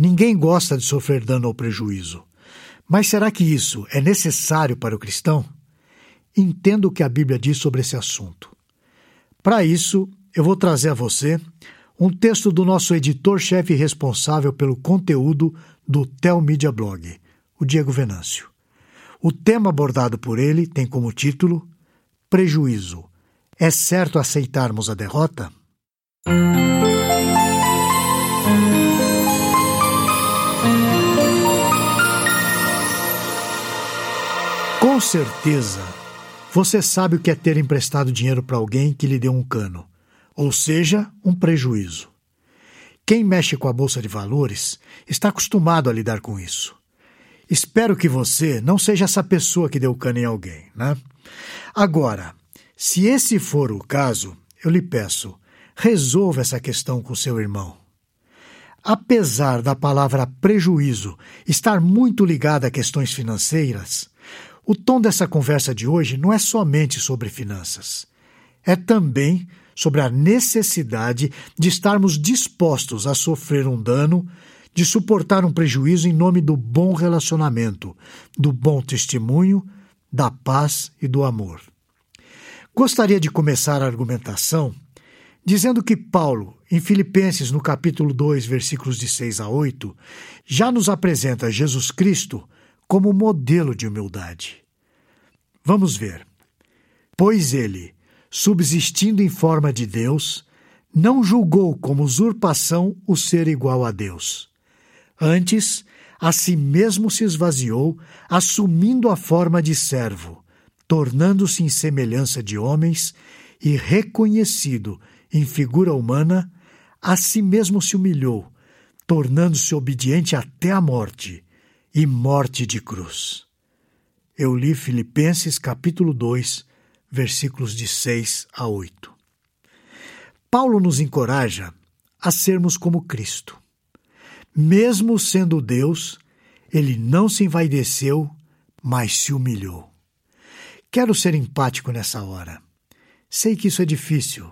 Ninguém gosta de sofrer dano ou prejuízo. Mas será que isso é necessário para o cristão? Entenda o que a Bíblia diz sobre esse assunto. Para isso, eu vou trazer a você um texto do nosso editor-chefe responsável pelo conteúdo do Tel Media Blog, o Diego Venâncio. O tema abordado por ele tem como título Prejuízo. É certo aceitarmos a derrota? Com certeza, você sabe o que é ter emprestado dinheiro para alguém que lhe deu um cano, ou seja, um prejuízo. Quem mexe com a bolsa de valores está acostumado a lidar com isso. Espero que você não seja essa pessoa que deu cano em alguém, né? Agora, se esse for o caso, eu lhe peço, resolva essa questão com seu irmão. Apesar da palavra prejuízo estar muito ligada a questões financeiras, o tom dessa conversa de hoje não é somente sobre finanças. É também sobre a necessidade de estarmos dispostos a sofrer um dano, de suportar um prejuízo em nome do bom relacionamento, do bom testemunho, da paz e do amor. Gostaria de começar a argumentação dizendo que Paulo, em Filipenses, no capítulo 2, versículos de 6 a 8, já nos apresenta Jesus Cristo como modelo de humildade. Vamos ver. Pois ele, subsistindo em forma de Deus, não julgou como usurpação o ser igual a Deus. Antes, a si mesmo se esvaziou, assumindo a forma de servo, tornando-se em semelhança de homens e reconhecido em figura humana, a si mesmo se humilhou, tornando-se obediente até a morte e morte de cruz. Eu li Filipenses capítulo 2, versículos de 6 a 8. Paulo nos encoraja a sermos como Cristo. Mesmo sendo Deus, ele não se envaideceu, mas se humilhou. Quero ser empático nessa hora. Sei que isso é difícil.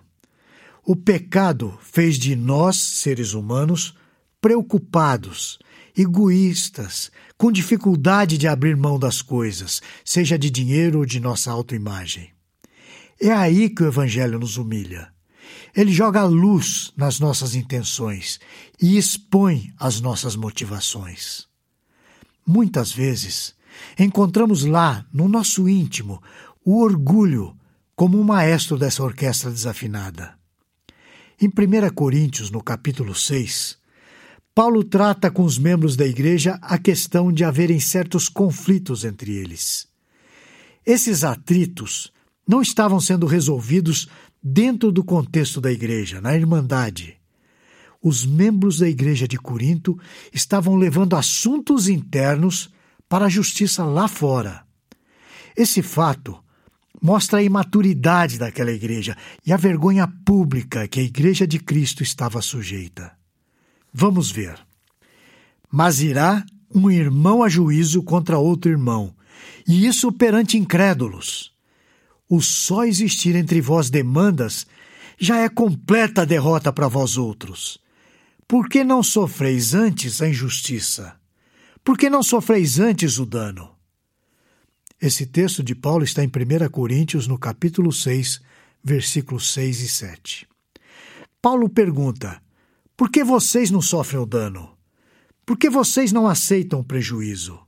O pecado fez de nós, seres humanos, preocupados, egoístas, com dificuldade de abrir mão das coisas, seja de dinheiro ou de nossa autoimagem. É aí que o Evangelho nos humilha. Ele joga luz nas nossas intenções e expõe as nossas motivações. Muitas vezes, encontramos lá, no nosso íntimo, o orgulho como um maestro dessa orquestra desafinada. Em 1 Coríntios, no capítulo 6, Paulo trata com os membros da igreja a questão de haverem certos conflitos entre eles. Esses atritos não estavam sendo resolvidos dentro do contexto da igreja, na Irmandade. Os membros da igreja de Corinto estavam levando assuntos internos para a justiça lá fora. Esse fato mostra a imaturidade daquela igreja e a vergonha pública que a igreja de Cristo estava sujeita. Vamos ver. Mas irá um irmão a juízo contra outro irmão, e isso perante incrédulos o só existir entre vós demandas, já é completa derrota para vós outros. Por que não sofreis antes a injustiça? Por que não sofreis antes o dano? Esse texto de Paulo está em 1 Coríntios, no capítulo 6, versículos 6 e 7. Paulo pergunta: Por que vocês não sofrem o dano? Por que vocês não aceitam o prejuízo?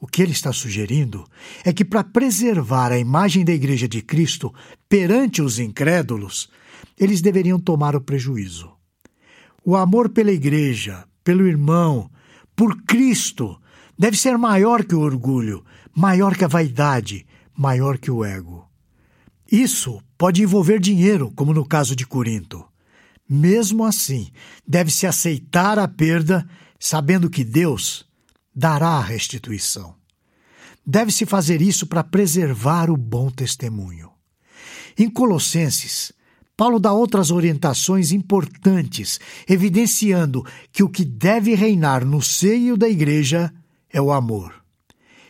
O que ele está sugerindo é que, para preservar a imagem da Igreja de Cristo perante os incrédulos, eles deveriam tomar o prejuízo. O amor pela Igreja, pelo irmão, por Cristo, deve ser maior que o orgulho, maior que a vaidade, maior que o ego. Isso pode envolver dinheiro, como no caso de Corinto. Mesmo assim, deve-se aceitar a perda, sabendo que Deus dará a restituição. Deve-se fazer isso para preservar o bom testemunho. Em Colossenses, Paulo dá outras orientações importantes, evidenciando que o que deve reinar no seio da igreja é o amor.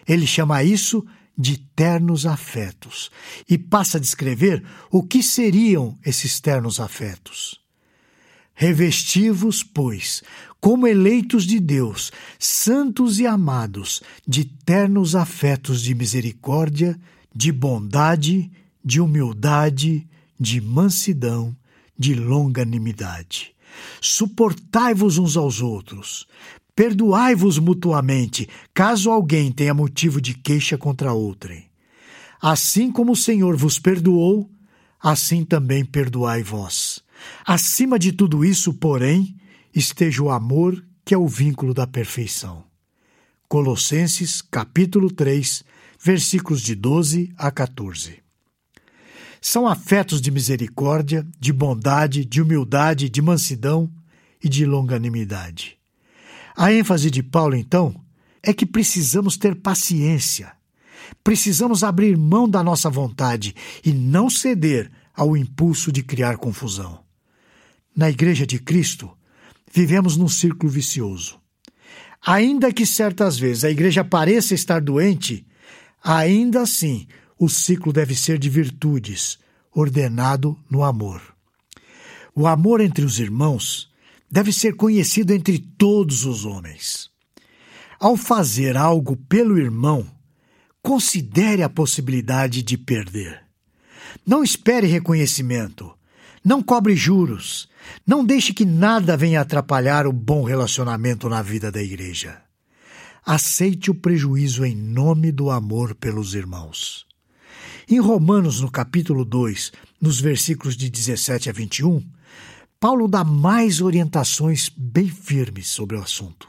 Ele chama isso de ternos afetos e passa a descrever o que seriam esses ternos afetos. Revestivos, pois, como eleitos de Deus, santos e amados, de ternos afetos de misericórdia, de bondade, de humildade, de mansidão, de longanimidade. Suportai-vos uns aos outros, perdoai-vos mutuamente, caso alguém tenha motivo de queixa contra outrem. Assim como o Senhor vos perdoou, assim também perdoai vós. Acima de tudo isso, porém, esteja o amor, que é o vínculo da perfeição. Colossenses, capítulo 3, versículos de 12 a 14. São afetos de misericórdia, de bondade, de humildade, de mansidão e de longanimidade. A ênfase de Paulo, então, é que precisamos ter paciência. Precisamos abrir mão da nossa vontade e não ceder ao impulso de criar confusão. Na Igreja de Cristo, vivemos num círculo vicioso. Ainda que certas vezes a igreja pareça estar doente, ainda assim o ciclo deve ser de virtudes, ordenado no amor. O amor entre os irmãos deve ser conhecido entre todos os homens. Ao fazer algo pelo irmão, considere a possibilidade de perder. Não espere reconhecimento. Não cobre juros. Não deixe que nada venha atrapalhar o bom relacionamento na vida da igreja. Aceite o prejuízo em nome do amor pelos irmãos. Em Romanos, no capítulo 2, nos versículos de 17 a 21, Paulo dá mais orientações bem firmes sobre o assunto.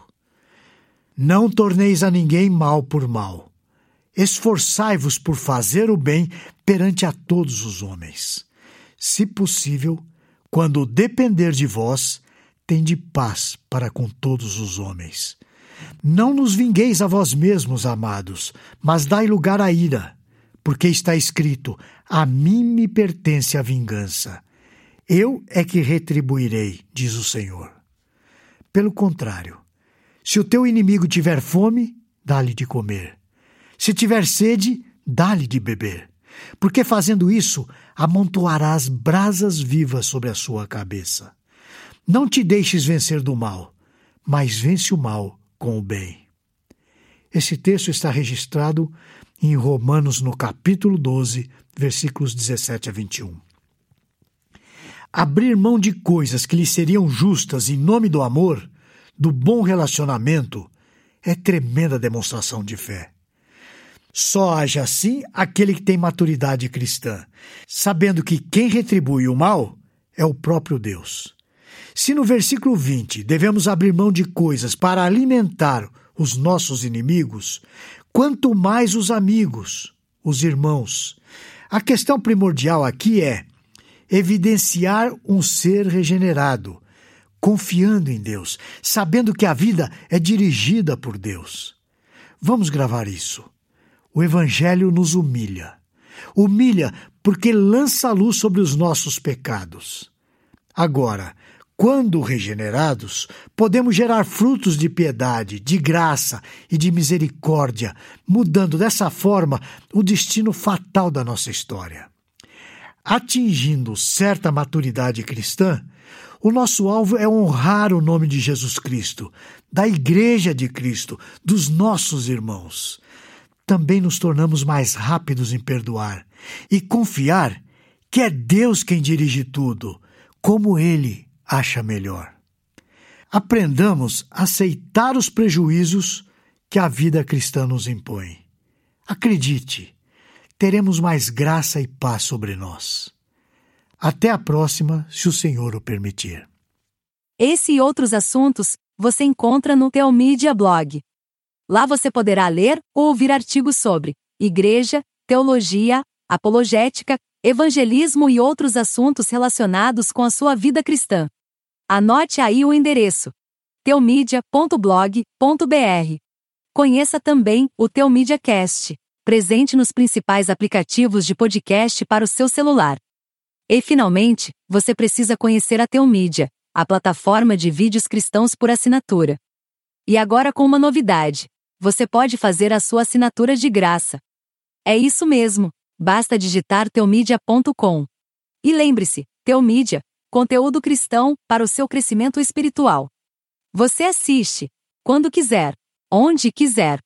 Não torneis a ninguém mal por mal. Esforçai-vos por fazer o bem perante a todos os homens. Se possível, quando depender de vós, tende paz para com todos os homens. Não nos vingueis a vós mesmos, amados, mas dai lugar à ira, porque está escrito: A mim me pertence a vingança. Eu é que retribuirei, diz o Senhor. Pelo contrário, se o teu inimigo tiver fome, dá-lhe de comer. Se tiver sede, dá-lhe de beber porque fazendo isso amontoarás brasas vivas sobre a sua cabeça. Não te deixes vencer do mal, mas vence o mal com o bem. Esse texto está registrado em Romanos, no capítulo 12, versículos 17 a 21. Abrir mão de coisas que lhe seriam justas em nome do amor, do bom relacionamento, é tremenda demonstração de fé. Só age assim aquele que tem maturidade cristã, sabendo que quem retribui o mal é o próprio Deus. Se no versículo 20 devemos abrir mão de coisas para alimentar os nossos inimigos, quanto mais os amigos, os irmãos. A questão primordial aqui é evidenciar um ser regenerado, confiando em Deus, sabendo que a vida é dirigida por Deus. Vamos gravar isso. O Evangelho nos humilha. Humilha porque lança a luz sobre os nossos pecados. Agora, quando regenerados, podemos gerar frutos de piedade, de graça e de misericórdia, mudando dessa forma o destino fatal da nossa história. Atingindo certa maturidade cristã, o nosso alvo é honrar o nome de Jesus Cristo, da Igreja de Cristo, dos nossos irmãos também nos tornamos mais rápidos em perdoar e confiar que é Deus quem dirige tudo, como Ele acha melhor. Aprendamos a aceitar os prejuízos que a vida cristã nos impõe. Acredite, teremos mais graça e paz sobre nós. Até a próxima, se o Senhor o permitir. Esse e outros assuntos você encontra no Teomídia Blog. Lá você poderá ler ou ouvir artigos sobre igreja, teologia, apologética, evangelismo e outros assuntos relacionados com a sua vida cristã. Anote aí o endereço: teomedia.blog.br. Conheça também o Teomídia Cast, presente nos principais aplicativos de podcast para o seu celular. E finalmente, você precisa conhecer a Teomídia, a plataforma de vídeos cristãos por assinatura. E agora com uma novidade você pode fazer a sua assinatura de graça. É isso mesmo, basta digitar teomedia.com. E lembre-se, Teomídia, conteúdo cristão para o seu crescimento espiritual. Você assiste, quando quiser, onde quiser.